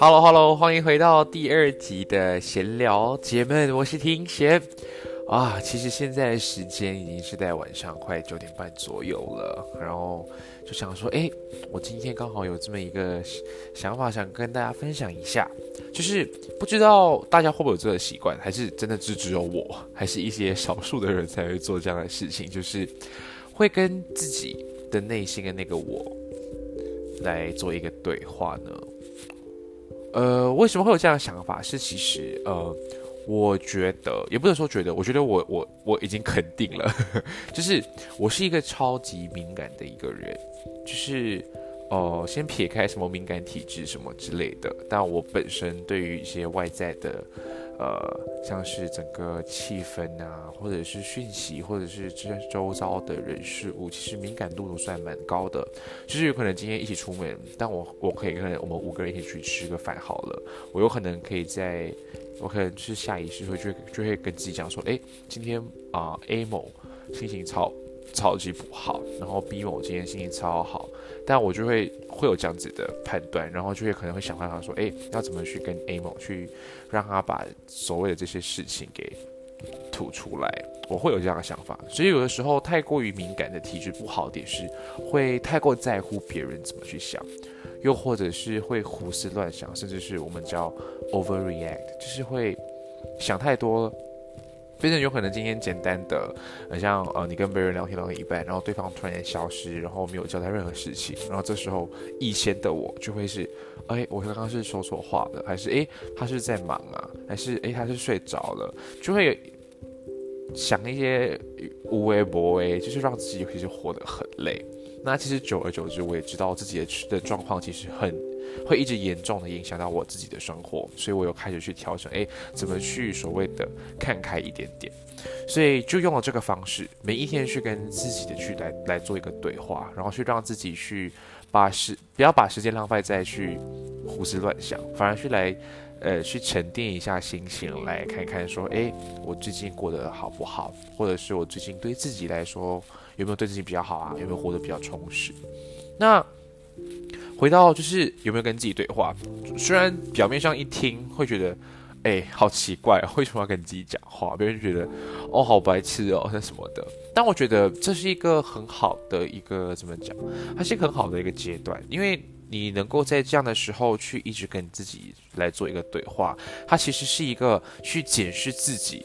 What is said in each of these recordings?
！Hello，Hello，欢迎回到第二集的闲聊姐妹，我是听贤啊。其实现在时间已经是在晚上快九点半左右了，然后就想说，哎，我今天刚好有这么一个想法，想跟大家分享一下。就是不知道大家会不会有这个习惯，还是真的只只有我，还是一些少数的人才会做这样的事情，就是会跟自己的内心的那个我来做一个对话呢？呃，为什么会有这样的想法？是其实，呃，我觉得也不能说觉得，我觉得我我我已经肯定了，就是我是一个超级敏感的一个人，就是呃，先撇开什么敏感体质什么之类的，但我本身对于一些外在的。呃，像是整个气氛啊，或者是讯息，或者是这周遭的人事物，其实敏感度都算蛮高的。就是有可能今天一起出门，但我我可以跟我们五个人一起去吃个饭好了。我有可能可以在，我可能是下意识会就就会跟自己讲说，哎，今天啊 A 某心情超超级不好，然后 B 某今天心情超好。但我就会会有这样子的判断，然后就会可能会想办法说，哎，要怎么去跟 A 某去让他把所谓的这些事情给吐出来，我会有这样的想法。所以有的时候太过于敏感的体质不好点是会太过在乎别人怎么去想，又或者是会胡思乱想，甚至是我们叫 overreact，就是会想太多。非常有可能今天简单的，很像呃，你跟别人聊天聊到一半，然后对方突然消失，然后没有交代任何事情，然后这时候一先的我就会是，哎，我刚刚是说错话了，还是哎他是在忙啊，还是哎他是睡着了，就会想一些无微博微，就是让自己其实活得很累。那其实久而久之，我也知道自己的的状况其实很。会一直严重的影响到我自己的生活，所以我又开始去调整，哎，怎么去所谓的看开一点点，所以就用了这个方式，每一天去跟自己的去来来做一个对话，然后去让自己去把时不要把时间浪费在去胡思乱想，反而去来呃去沉淀一下心情，来看看说，哎，我最近过得好不好，或者是我最近对自己来说有没有对自己比较好啊，有没有活得比较充实？那。回到就是有没有跟自己对话？虽然表面上一听会觉得，哎，好奇怪，为什么要跟自己讲话？别人觉得，哦，好白痴哦，那什么的。但我觉得这是一个很好的一个怎么讲？它是一个很好的一个阶段，因为你能够在这样的时候去一直跟自己来做一个对话，它其实是一个去检视自己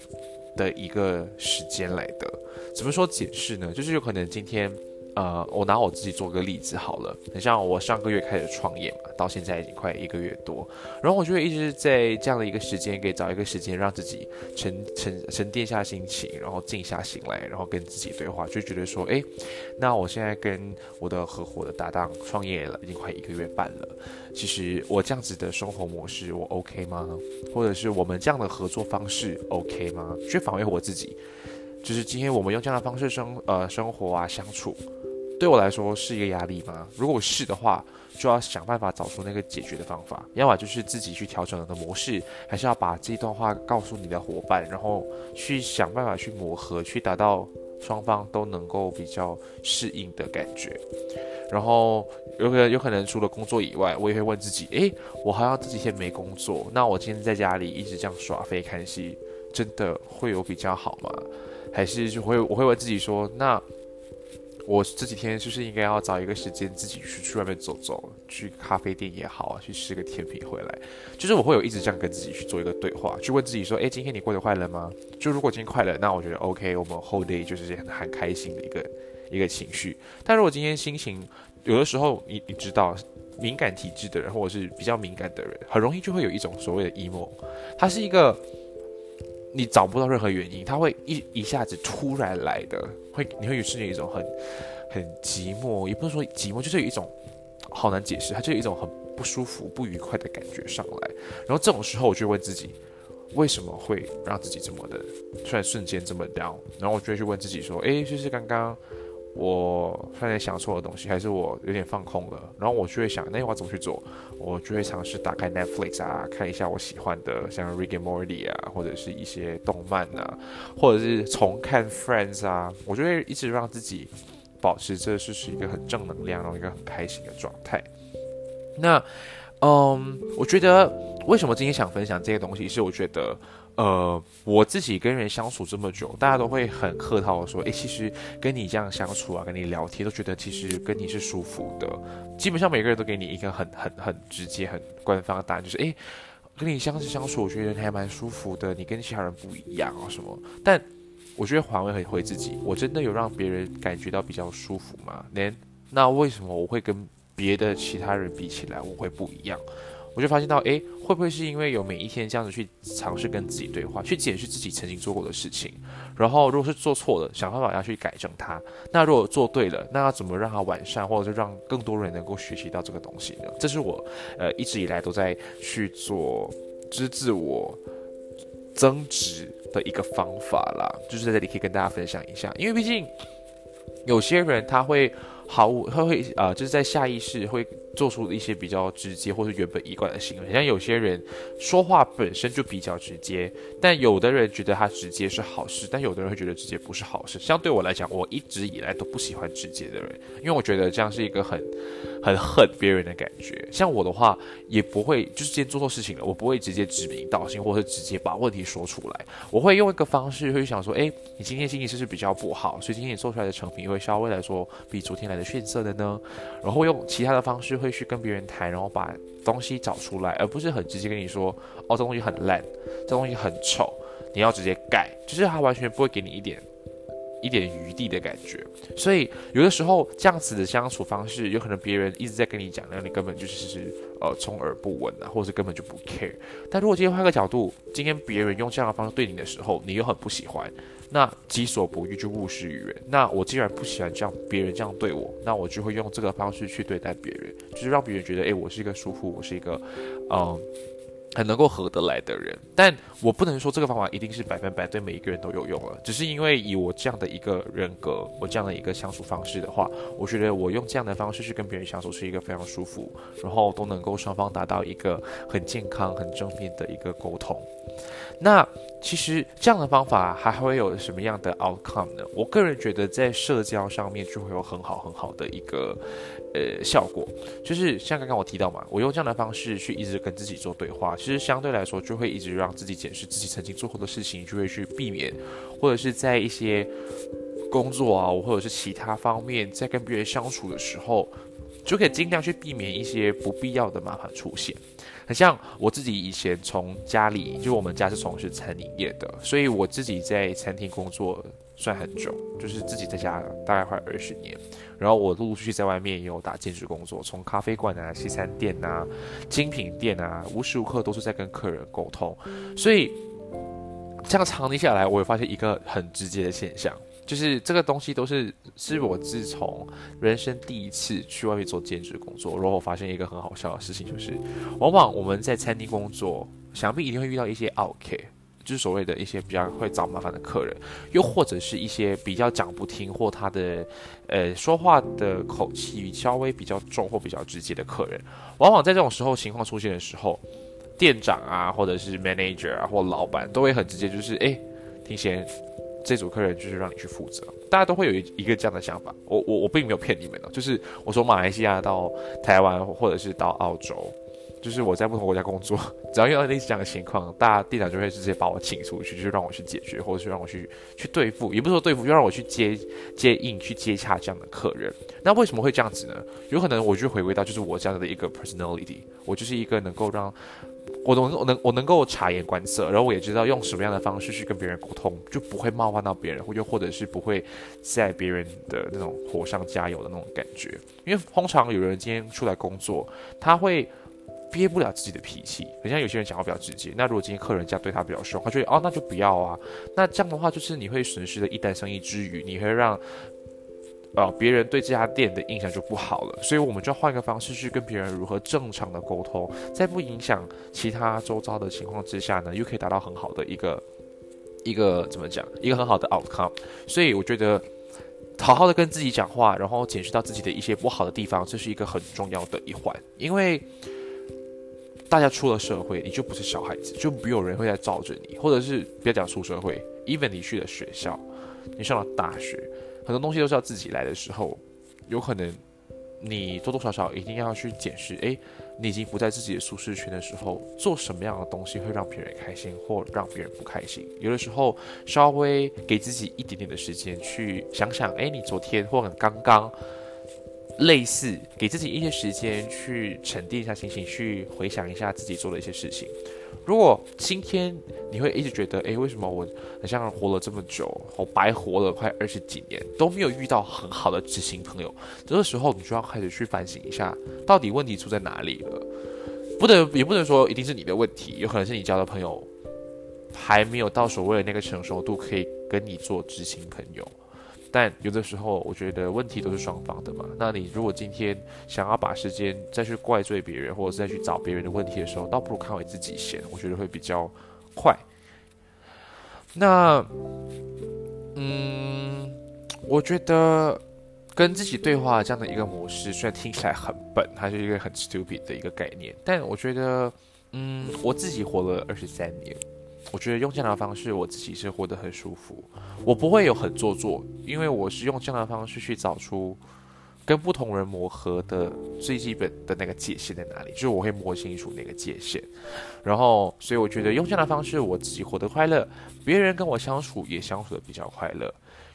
的一个时间来的。怎么说检视呢？就是有可能今天。呃，我拿我自己做个例子好了，很像我上个月开始创业嘛，到现在已经快一个月多，然后我就会一直在这样的一个时间，给找一个时间让自己沉沉沉淀下心情，然后静下心来，然后跟自己对话，就觉得说，哎，那我现在跟我的合伙的搭档创业了，已经快一个月半了，其实我这样子的生活模式我 OK 吗？或者是我们这样的合作方式 OK 吗？去反问我自己，就是今天我们用这样的方式生呃生活啊相处。对我来说是一个压力吗？如果是的话，就要想办法找出那个解决的方法，要么就是自己去调整的模式，还是要把这段话告诉你的伙伴，然后去想办法去磨合，去达到双方都能够比较适应的感觉。然后有可能有可能除了工作以外，我也会问自己：诶，我好像这几天没工作，那我今天在家里一直这样耍飞看戏，真的会有比较好吗？还是就会我会问自己说：那我这几天就是应该要找一个时间自己去去外面走走，去咖啡店也好啊，去吃个甜品回来。就是我会有一直这样跟自己去做一个对话，去问自己说：诶，今天你过得快乐吗？就如果今天快乐，那我觉得 OK，我们 whole day 就是很很开心的一个。一个情绪，但如果今天心情有的时候，你你知道，敏感体质的人或者是比较敏感的人，很容易就会有一种所谓的 emo，它是一个你找不到任何原因，他会一一下子突然来的，会你会是有一种很很寂寞，也不是说寂寞，就是有一种好难解释，它就有一种很不舒服、不愉快的感觉上来。然后这种时候，我就问自己，为什么会让自己这么的突然瞬间这么 down？然后我就会去问自己说，诶，就是刚刚。我发现想错了东西，还是我有点放空了，然后我就会想，那我要怎么去做？我就会尝试打开 Netflix 啊，看一下我喜欢的，像 Rick and Morty 啊，或者是一些动漫啊，或者是重看 Friends 啊，我就会一直让自己保持这是是一个很正能量，然后一个很开心的状态。那，嗯，我觉得为什么今天想分享这些东西，是我觉得。呃，我自己跟人相处这么久，大家都会很客套的说，诶，其实跟你这样相处啊，跟你聊天，都觉得其实跟你是舒服的。基本上每个人都给你一个很很很直接、很官方的答案，就是诶，跟你相处相处，我觉得你还蛮舒服的，你跟其他人不一样啊什么。但我觉得还会很回自己，我真的有让别人感觉到比较舒服吗？连那为什么我会跟别的其他人比起来，我会不一样？我就发现到，诶，会不会是因为有每一天这样子去尝试跟自己对话，去检视自己曾经做过的事情，然后如果是做错了，想办法要去改正它。那如果做对了，那要怎么让它完善，或者是让更多人能够学习到这个东西呢？这是我，呃，一直以来都在去做，就是自我增值的一个方法啦。就是在这里可以跟大家分享一下，因为毕竟有些人他会毫无，他会啊，就是在下意识会。做出一些比较直接或是原本一贯的行为，像有些人说话本身就比较直接，但有的人觉得他直接是好事，但有的人会觉得直接不是好事。像对我来讲，我一直以来都不喜欢直接的人，因为我觉得这样是一个很很恨别人的感觉。像我的话，也不会就是今天做错事情了，我不会直接指名道姓，或者直接把问题说出来。我会用一个方式会想说，哎，你今天心情是不是比较不好？所以今天你做出来的成品会稍微来说比昨天来的逊色的呢？然后用其他的方式。会去跟别人谈，然后把东西找出来，而不是很直接跟你说，哦，这东西很烂，这东西很丑，你要直接改，就是他完全不会给你一点一点余地的感觉。所以有的时候这样子的相处方式，有可能别人一直在跟你讲，那你根本就是呃充耳不闻啊，或者是根本就不 care。但如果今天换个角度，今天别人用这样的方式对你的时候，你又很不喜欢。那己所不欲，就勿施于人。那我既然不喜欢这样别人这样对我，那我就会用这个方式去对待别人，就是让别人觉得，诶，我是一个舒服，我是一个，嗯。很能够合得来的人，但我不能说这个方法一定是百分百对每一个人都有用了。只是因为以我这样的一个人格，我这样的一个相处方式的话，我觉得我用这样的方式去跟别人相处是一个非常舒服，然后都能够双方达到一个很健康、很正面的一个沟通。那其实这样的方法还会有什么样的 outcome 呢？我个人觉得在社交上面就会有很好很好的一个。呃，效果就是像刚刚我提到嘛，我用这样的方式去一直跟自己做对话，其实相对来说就会一直让自己检视自己曾经做过的事情，就会去避免，或者是在一些工作啊，或者是其他方面，在跟别人相处的时候，就可以尽量去避免一些不必要的麻烦出现。很像我自己以前从家里，就我们家是从事餐饮业的，所以我自己在餐厅工作。算很久，就是自己在家大概快二十年，然后我陆陆续续在外面也有打兼职工作，从咖啡馆啊、西餐店啊、精品店啊，无时无刻都是在跟客人沟通，所以这样长期下来，我会发现一个很直接的现象，就是这个东西都是是我自从人生第一次去外面做兼职工作，然后我发现一个很好笑的事情，就是往往我们在餐厅工作，想必一定会遇到一些 OK。就是所谓的一些比较会找麻烦的客人，又或者是一些比较讲不听或他的呃说话的口气稍微比较重或比较直接的客人，往往在这种时候情况出现的时候，店长啊或者是 manager 啊或老板都会很直接，就是哎，听贤。这组客人就是让你去负责，大家都会有一一个这样的想法。我我我并没有骗你们哦，就是我从马来西亚到台湾或者是到澳洲，就是我在不同国家工作，只要遇到类似这样的情况，大家店长就会直接把我请出去，就让我去解决，或者是让我去去对付，也不是说对付，就让我去接接应、去接洽这样的客人。那为什么会这样子呢？有可能我就回归到就是我这样的一个 personality，我就是一个能够让。我能我能我能够察言观色，然后我也知道用什么样的方式去跟别人沟通，就不会冒犯到别人，或又或者是不会在别人的那种火上加油的那种感觉。因为通常有人今天出来工作，他会憋不了自己的脾气，很像有些人讲话比较直接。那如果今天客人这样对他比较凶，他觉得哦那就不要啊。那这样的话就是你会损失了一单生意之余，你会让。呃，别人对这家店的印象就不好了，所以我们就要换一个方式去跟别人如何正常的沟通，在不影响其他周遭的情况之下呢，又可以达到很好的一个一个怎么讲，一个很好的 outcome。所以我觉得，好好的跟自己讲话，然后检视到自己的一些不好的地方，这是一个很重要的一环。因为大家出了社会，你就不是小孩子，就没有人会来罩着你，或者是不要讲出社会，even 你去了学校，你上了大学。很多东西都是要自己来的时候，有可能你多多少少一定要去检视，诶，你已经不在自己的舒适圈的时候，做什么样的东西会让别人开心或让别人不开心？有的时候稍微给自己一点点的时间去想想，诶，你昨天或者刚刚。类似给自己一些时间去沉淀一下心情，去回想一下自己做的一些事情。如果今天你会一直觉得，哎，为什么我好像活了这么久，我白活了快二十几年，都没有遇到很好的知心朋友？这个时候，你就要开始去反省一下，到底问题出在哪里了？不能，也不能说一定是你的问题，有可能是你交的朋友还没有到所谓的那个成熟度，可以跟你做知心朋友。但有的时候，我觉得问题都是双方的嘛。那你如果今天想要把时间再去怪罪别人，或者是再去找别人的问题的时候，倒不如看回自己先，我觉得会比较快。那，嗯，我觉得跟自己对话这样的一个模式，虽然听起来很笨，它是一个很 stupid 的一个概念，但我觉得，嗯，我自己活了二十三年。我觉得用这样的方式，我自己是活得很舒服。我不会有很做作，因为我是用这样的方式去找出跟不同人磨合的最基本的那个界限在哪里，就是我会摸清楚那个界限。然后，所以我觉得用这样的方式，我自己活得快乐，别人跟我相处也相处的比较快乐。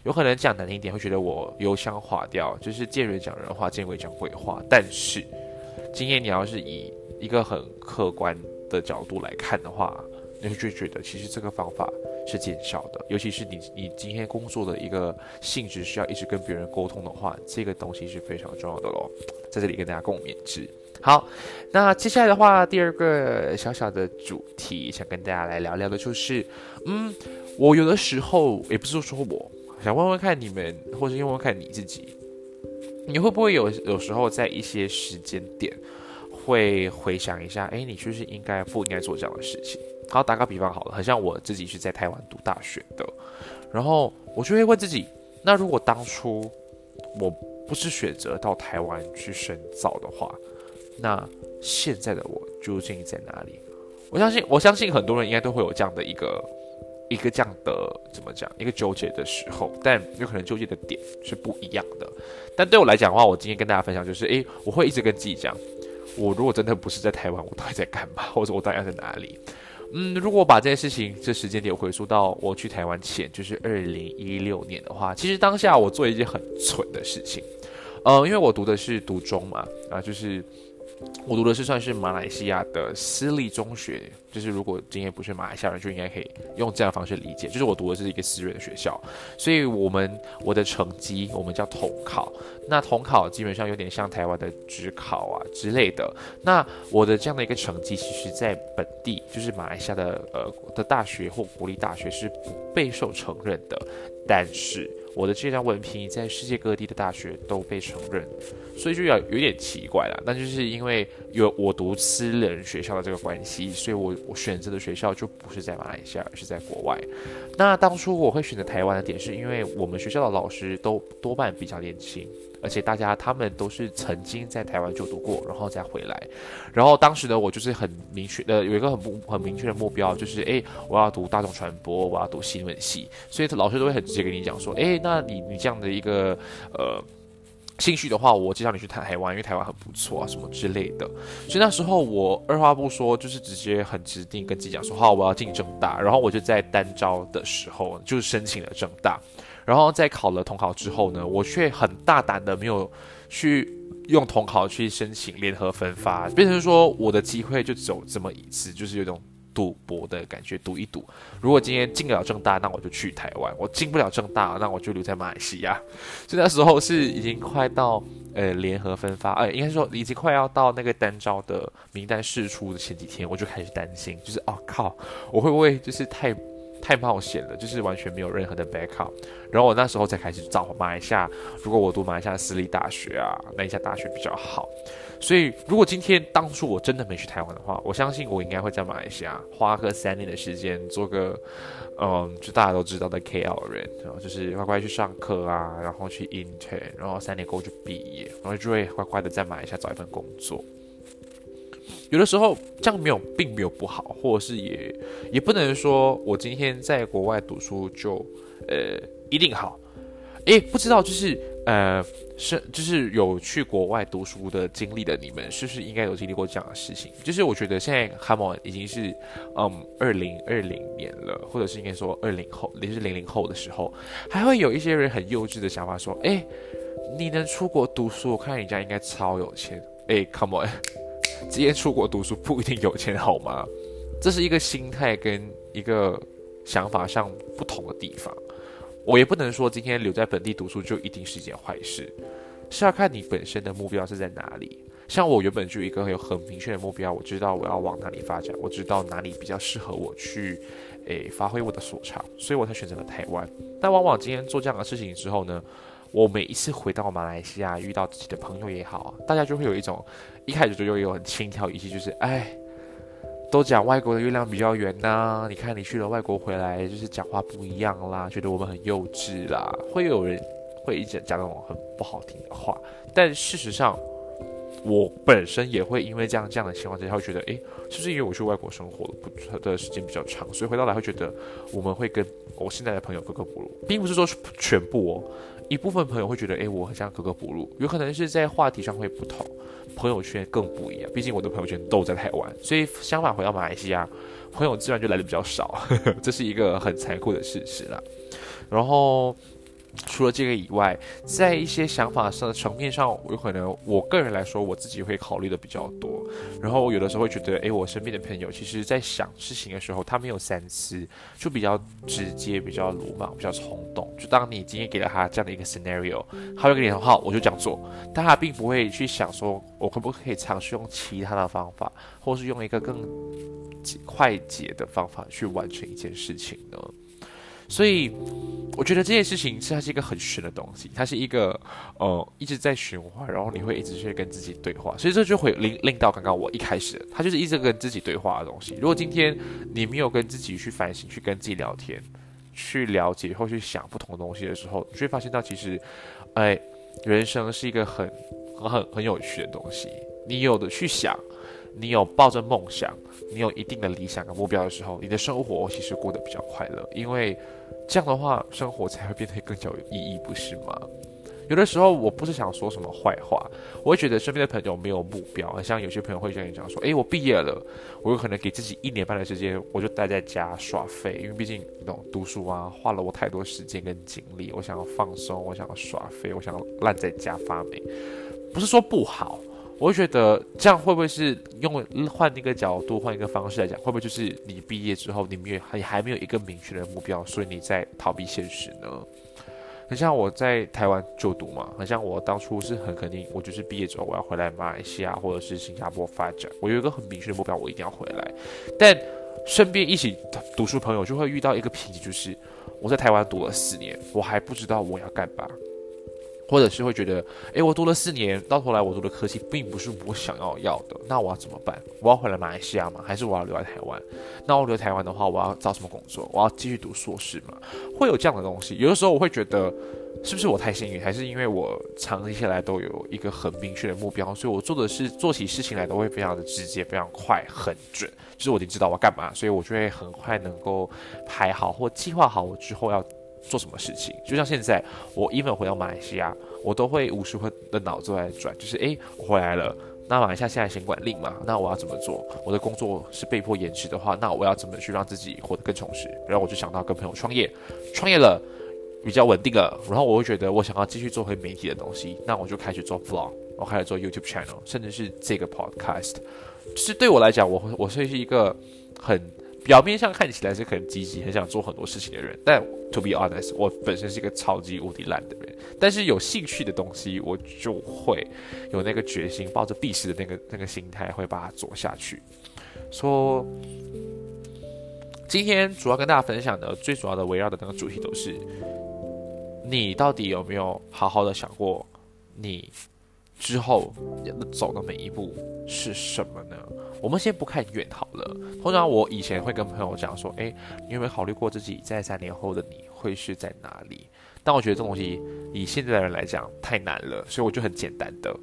有可能讲难听一点，会觉得我油腔滑调，就是见人讲人话，见鬼讲鬼话。但是，今天你要是以一个很客观的角度来看的话，你就觉得其实这个方法是见效的，尤其是你你今天工作的一个性质需要一直跟别人沟通的话，这个东西是非常重要的喽。在这里跟大家共勉之。好，那接下来的话，第二个小小的主题想跟大家来聊聊的就是，嗯，我有的时候也不是说我想问问看你们，或者问问看你自己，你会不会有有时候在一些时间点会回想一下，哎，你是不是应该不应该做这样的事情？好，打个比方好了，很像我自己是在台湾读大学的，然后我就会问自己，那如果当初我不是选择到台湾去深造的话，那现在的我究竟在哪里？我相信，我相信很多人应该都会有这样的一个一个这样的怎么讲，一个纠结的时候，但有可能纠结的点是不一样的。但对我来讲的话，我今天跟大家分享就是，诶，我会一直跟自己讲，我如果真的不是在台湾，我到底在干嘛，或者我到底在哪里？嗯，如果把这件事情这时间点回溯到我去台湾前，就是二零一六年的话，其实当下我做一件很蠢的事情，呃，因为我读的是读中嘛，啊，就是。我读的是算是马来西亚的私立中学，就是如果今天不是马来西亚人，就应该可以用这样的方式理解。就是我读的是一个私人的学校，所以我们我的成绩我们叫统考，那统考基本上有点像台湾的职考啊之类的。那我的这样的一个成绩，其实在本地就是马来西亚的呃的大学或国立大学是不备受承认的，但是我的这张文凭在世界各地的大学都被承认。所以就要有点奇怪了。那就是因为有我读私人学校的这个关系，所以我我选择的学校就不是在马来西亚，而是在国外。那当初我会选择台湾的点，是因为我们学校的老师都多半比较年轻。而且大家他们都是曾经在台湾就读过，然后再回来。然后当时呢，我就是很明确的有一个很不很明确的目标，就是诶，我要读大众传播，我要读新闻系。所以老师都会很直接跟你讲说，诶，那你你这样的一个呃兴趣的话，我介绍你去台台湾，因为台湾很不错啊，什么之类的。所以那时候我二话不说，就是直接很指定跟自己讲说，好，我要进正大。然后我就在单招的时候，就申请了正大。然后在考了统考之后呢，我却很大胆的没有去用统考去申请联合分发，变成说我的机会就只有这么一次，就是有种赌博的感觉，赌一赌。如果今天进不了正大，那我就去台湾；我进不了正大，那我就留在马来西亚。所以那时候是已经快到呃联合分发，呃应该说已经快要到那个单招的名单释出的前几天，我就开始担心，就是哦靠，我会不会就是太。太冒险了，就是完全没有任何的 backup。然后我那时候才开始找马来西亚，如果我读马来西亚私立大学啊，那一家大学比较好。所以如果今天当初我真的没去台湾的话，我相信我应该会在马来西亚花个三年的时间，做个嗯，就大家都知道的 KL 人，然后就是乖乖去上课啊，然后去 intern，然后三年过后就毕业，然后就会乖乖的在马来西亚找一份工作。有的时候这样没有，并没有不好，或者是也也不能说我今天在国外读书就呃一定好。诶，不知道就是呃是就是有去国外读书的经历的你们，是不是应该有经历过这样的事情？就是我觉得现在 Come on 已经是嗯二零二零年了，或者是应该说二零后，也是零零后的时候，还会有一些人很幼稚的想法说：诶，你能出国读书，我看人家应该超有钱。诶 c o m e on。直接出国读书不一定有钱，好吗？这是一个心态跟一个想法上不同的地方。我也不能说今天留在本地读书就一定是一件坏事，是要看你本身的目标是在哪里。像我原本就一个有很明确的目标，我知道我要往哪里发展，我知道哪里比较适合我去，诶，发挥我的所长，所以我才选择了台湾。但往往今天做这样的事情之后呢？我每一次回到马来西亚，遇到自己的朋友也好，大家就会有一种一开始就有很轻佻语气，就是哎，都讲外国的月亮比较圆呐。你看你去了外国回来，就是讲话不一样啦，觉得我们很幼稚啦，会有人会一直讲那种很不好听的话。但事实上，我本身也会因为这样这样的情况之下，会觉得哎，是不是因为我去外国生活不的时间比较长，所以回到来会觉得我们会跟我现在的朋友格格不入，并不是说全部哦。一部分朋友会觉得，哎，我很像格格不入，有可能是在话题上会不同，朋友圈更不一样。毕竟我的朋友圈都在台湾，所以相反回到马来西亚，朋友自然就来的比较少，这是一个很残酷的事实了。然后。除了这个以外，在一些想法上的层面上，有可能我个人来说，我自己会考虑的比较多。然后有的时候会觉得，诶，我身边的朋友，其实在想事情的时候，他没有三思，就比较直接，比较鲁莽，比较冲动。就当你今天给了他这样的一个 scenario，他会跟你说好，我就这样做，但他并不会去想说，我可不可以尝试用其他的方法，或是用一个更快捷的方法去完成一件事情呢？所以，我觉得这件事情是它是一个很玄的东西，它是一个呃一直在循环，然后你会一直去跟自己对话，所以这就会令令到刚刚我一开始，它就是一直跟自己对话的东西。如果今天你没有跟自己去反省，去跟自己聊天，去了解或去想不同的东西的时候，你会发现到其实，哎，人生是一个很很很很有趣的东西。你有的去想，你有抱着梦想，你有一定的理想跟目标的时候，你的生活其实过得比较快乐，因为。这样的话，生活才会变得更加有意义，不是吗？有的时候，我不是想说什么坏话，我会觉得身边的朋友没有目标，像有些朋友会这样讲说：“诶，我毕业了，我有可能给自己一年半的时间，我就待在家耍废，因为毕竟那种读书啊，花了我太多时间跟精力，我想要放松，我想要耍废，我想要烂在家发霉，不是说不好。”我会觉得这样会不会是用换一个角度、换一个方式来讲，会不会就是你毕业之后，你没有还还没有一个明确的目标，所以你在逃避现实呢？很像我在台湾就读嘛，很像我当初是很肯定，我就是毕业之后我要回来马来西亚或者是新加坡发展，我有一个很明确的目标，我一定要回来。但身边一起读书朋友就会遇到一个瓶颈，就是我在台湾读了四年，我还不知道我要干嘛。或者是会觉得，诶，我读了四年，到头来我读的科技并不是我想要要的，那我要怎么办？我要回来马来西亚吗？还是我要留在台湾？那我留台湾的话，我要找什么工作？我要继续读硕士吗？会有这样的东西。有的时候我会觉得，是不是我太幸运，还是因为我长期下来都有一个很明确的目标，所以我做的事、做起事情来都会非常的直接、非常快、很准。就是我已经知道我要干嘛，所以我就会很快能够排好或计划好我之后要。做什么事情？就像现在，我 even 回到马来西亚，我都会无时会的脑子在转，就是诶，我回来了。那马来西亚现在行管令嘛，那我要怎么做？我的工作是被迫延迟的话，那我要怎么去让自己活得更充实？然后我就想到跟朋友创业，创业了比较稳定了，然后我会觉得我想要继续做回媒体的东西，那我就开始做 vlog，我开始做 YouTube channel，甚至是这个 podcast。就是对我来讲，我我是一个很。表面上看起来是很积极、很想做很多事情的人，但 to be honest，我本身是一个超级无敌懒的人。但是有兴趣的东西，我就会有那个决心，抱着必死的那个那个心态，会把它做下去。说今天主要跟大家分享的，最主要的围绕的那个主题都是：你到底有没有好好的想过，你之后走的每一步是什么呢？我们先不看远好了。通常我以前会跟朋友讲说：“诶，你有没有考虑过自己在三年后的你会是在哪里？”但我觉得这东西以现在的人来讲太难了，所以我就很简单的：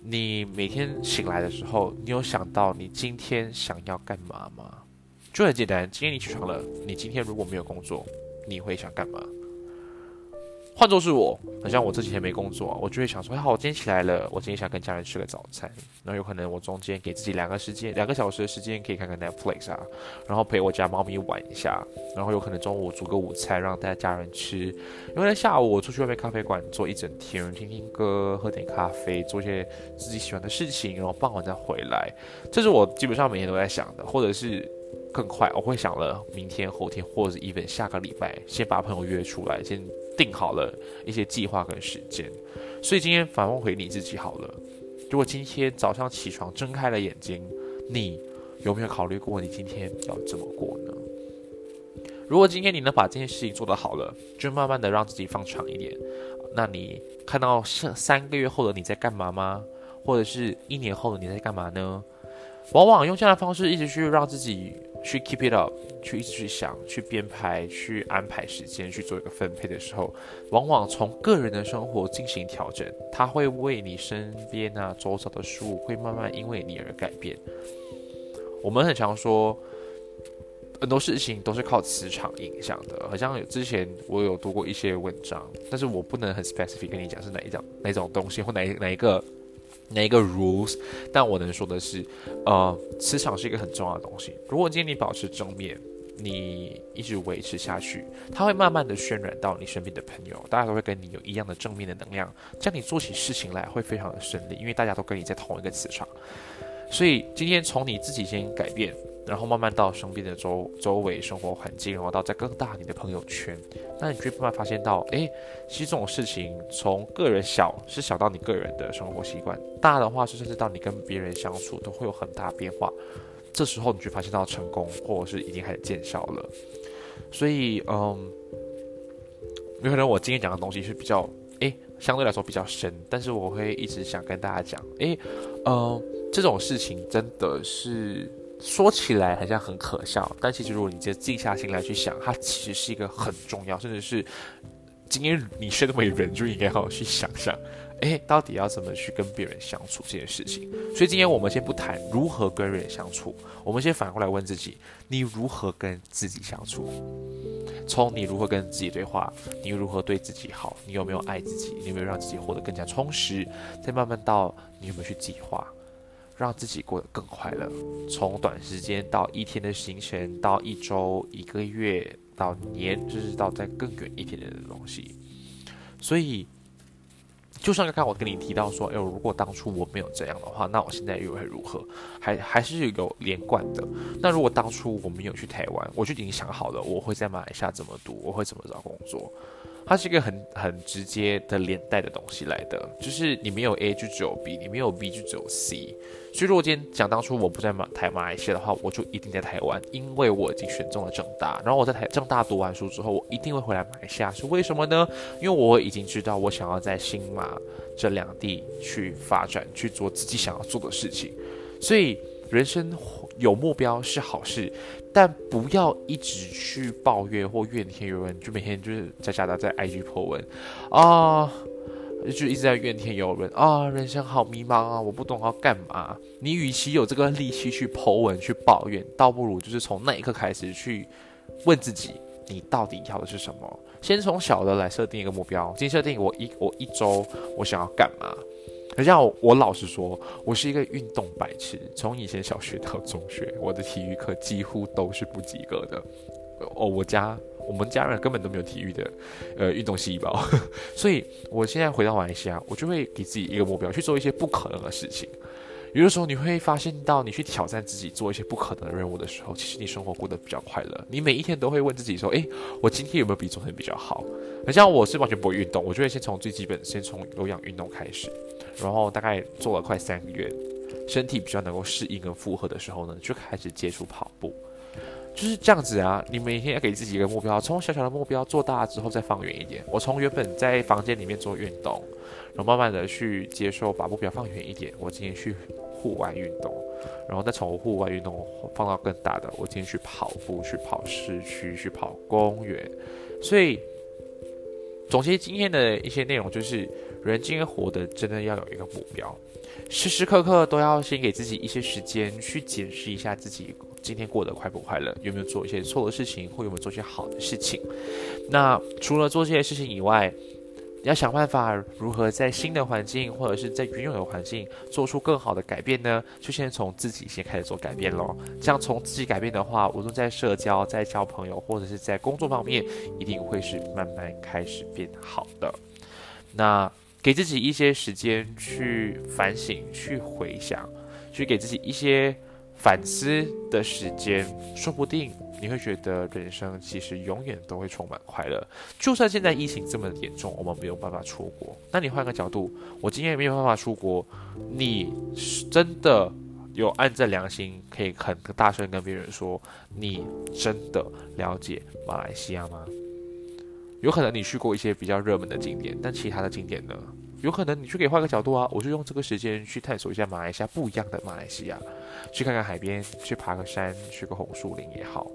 你每天醒来的时候，你有想到你今天想要干嘛吗？就很简单，今天你起床了，你今天如果没有工作，你会想干嘛？换作是我，好像我这几天没工作，我就会想说：好，我今天起来了，我今天想跟家人吃个早餐。那有可能我中间给自己两个时间，两个小时的时间，可以看看 Netflix 啊，然后陪我家猫咪玩一下。然后有可能中午煮个午餐让大家家人吃。因为在下午我出去外面咖啡馆坐一整天，听听歌，喝点咖啡，做一些自己喜欢的事情，然后傍晚再回来。这是我基本上每天都在想的，或者是更快，我会想了明天、后天，或者是 even 下个礼拜，先把朋友约出来，先。定好了一些计划跟时间，所以今天反问回你自己好了。如果今天早上起床睁开了眼睛，你有没有考虑过你今天要怎么过呢？如果今天你能把这件事情做得好了，就慢慢的让自己放长一点。那你看到三三个月后的你在干嘛吗？或者是一年后的你在干嘛呢？往往用这样的方式一直去让自己。去 keep it up，去一直去想，去编排，去安排时间，去做一个分配的时候，往往从个人的生活进行调整，它会为你身边啊周遭的事物会慢慢因为你而改变。我们很常说，很多事情都是靠磁场影响的，好像之前我有读过一些文章，但是我不能很 specific 跟你讲是哪一种哪种东西或哪哪一个。哪一个 rules？但我能说的是，呃，磁场是一个很重要的东西。如果今天你保持正面，你一直维持下去，它会慢慢的渲染到你身边的朋友，大家都会跟你有一样的正面的能量，这样你做起事情来会非常的顺利，因为大家都跟你在同一个磁场。所以今天从你自己先改变。然后慢慢到身边的周周围生活环境，然后到再更大你的朋友圈，那你就会慢慢发现到，哎，其实这种事情从个人小是小到你个人的生活习惯，大的话是甚至到你跟别人相处都会有很大变化。这时候你就发现到成功，或者是已经开始见效了。所以，嗯，有可能我今天讲的东西是比较，哎，相对来说比较深，但是我会一直想跟大家讲，哎，嗯，这种事情真的是。说起来好像很可笑，但其实如果你直接静下心来去想，它其实是一个很重要，甚至是今天你身为人就应该好好去想想，哎，到底要怎么去跟别人相处这件事情。所以今天我们先不谈如何跟人相处，我们先反过来问自己：你如何跟自己相处？从你如何跟自己对话，你如何对自己好，你有没有爱自己，你有没有让自己活得更加充实？再慢慢到你有没有去计划？让自己过得更快乐，从短时间到一天的行程，到一周、一个月，到年，甚至到再更远一点点的东西。所以，就像刚刚我跟你提到说，哎，如果当初我没有这样的话，那我现在又会如何？还还是有连贯的。那如果当初我没有去台湾，我就已经想好了，我会在马来西亚怎么读，我会怎么找工作。它是一个很很直接的连带的东西来的，就是你没有 A 就只有 B，你没有 B 就只有 C。所以如果今天讲当初我不在马台马来西亚的话，我就一定在台湾，因为我已经选中了正大。然后我在台正大读完书之后，我一定会回来马来西亚，是为什么呢？因为我已经知道我想要在新马这两地去发展，去做自己想要做的事情。所以人生有目标是好事。但不要一直去抱怨或怨天尤人，就每天就是在家的在 IG 破文啊，就一直在怨天尤人啊，人生好迷茫啊，我不懂要干嘛。你与其有这个力气去破文去抱怨，倒不如就是从那一刻开始去问自己，你到底要的是什么？先从小的来设定一个目标，先设定我一我一周我想要干嘛。可像我老实说，我是一个运动白痴。从以前小学到中学，我的体育课几乎都是不及格的。哦，我家我们家人根本都没有体育的呃运动细胞，所以我现在回到马来西亚，我就会给自己一个目标，去做一些不可能的事情。有的时候你会发现到，你去挑战自己做一些不可能的任务的时候，其实你生活过得比较快乐。你每一天都会问自己说：“诶，我今天有没有比昨天比较好？”而像我是完全不会运动，我就会先从最基本，先从有氧运动开始。然后大概做了快三个月，身体比较能够适应跟负荷的时候呢，就开始接触跑步，就是这样子啊。你每天要给自己一个目标，从小小的目标做大之后再放远一点。我从原本在房间里面做运动，然后慢慢的去接受把目标放远一点。我今天去户外运动，然后再从户外运动放到更大的，我今天去跑步，去跑市区，去跑公园。所以总结今天的一些内容就是。人今天活的真的要有一个目标，时时刻刻都要先给自己一些时间去检视一下自己今天过得快不快乐，有没有做一些错的事情，或有没有做一些好的事情。那除了做这些事情以外，你要想办法如何在新的环境或者是在原有的环境做出更好的改变呢？就先从自己先开始做改变咯。这样从自己改变的话，无论在社交、在交朋友或者是在工作方面，一定会是慢慢开始变好的。那。给自己一些时间去反省、去回想、去给自己一些反思的时间，说不定你会觉得人生其实永远都会充满快乐。就算现在疫情这么严重，我们没有办法出国，那你换个角度，我今天也没有办法出国，你真的有按着良心可以很大声跟别人说，你真的了解马来西亚吗？有可能你去过一些比较热门的景点，但其他的景点呢？有可能你去可以换个角度啊，我就用这个时间去探索一下马来西亚不一样的马来西亚，去看看海边，去爬个山，去个红树林也好，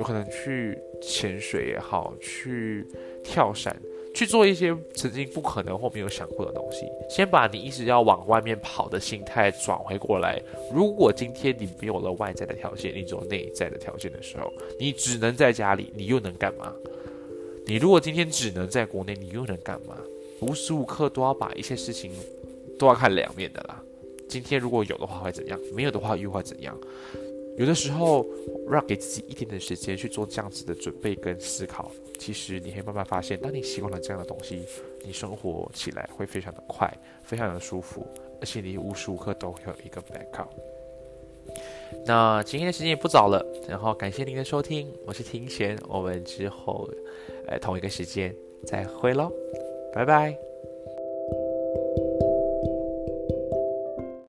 有可能去潜水也好，去跳伞，去做一些曾经不可能或没有想过的东西。先把你一直要往外面跑的心态转回过来。如果今天你没有了外在的条件，你只有内在的条件的时候，你只能在家里，你又能干嘛？你如果今天只能在国内，你又能干嘛？无时无刻都要把一些事情都要看两面的啦。今天如果有的话会怎样？没有的话又会怎样？有的时候让给自己一点点时间去做这样子的准备跟思考，其实你会慢慢发现，当你习惯了这样的东西，你生活起来会非常的快，非常的舒服，而且你无时无刻都会有一个 backup。那今天的时间也不早了，然后感谢您的收听，我是庭贤，我们之后，呃，同一个时间再会喽，拜拜。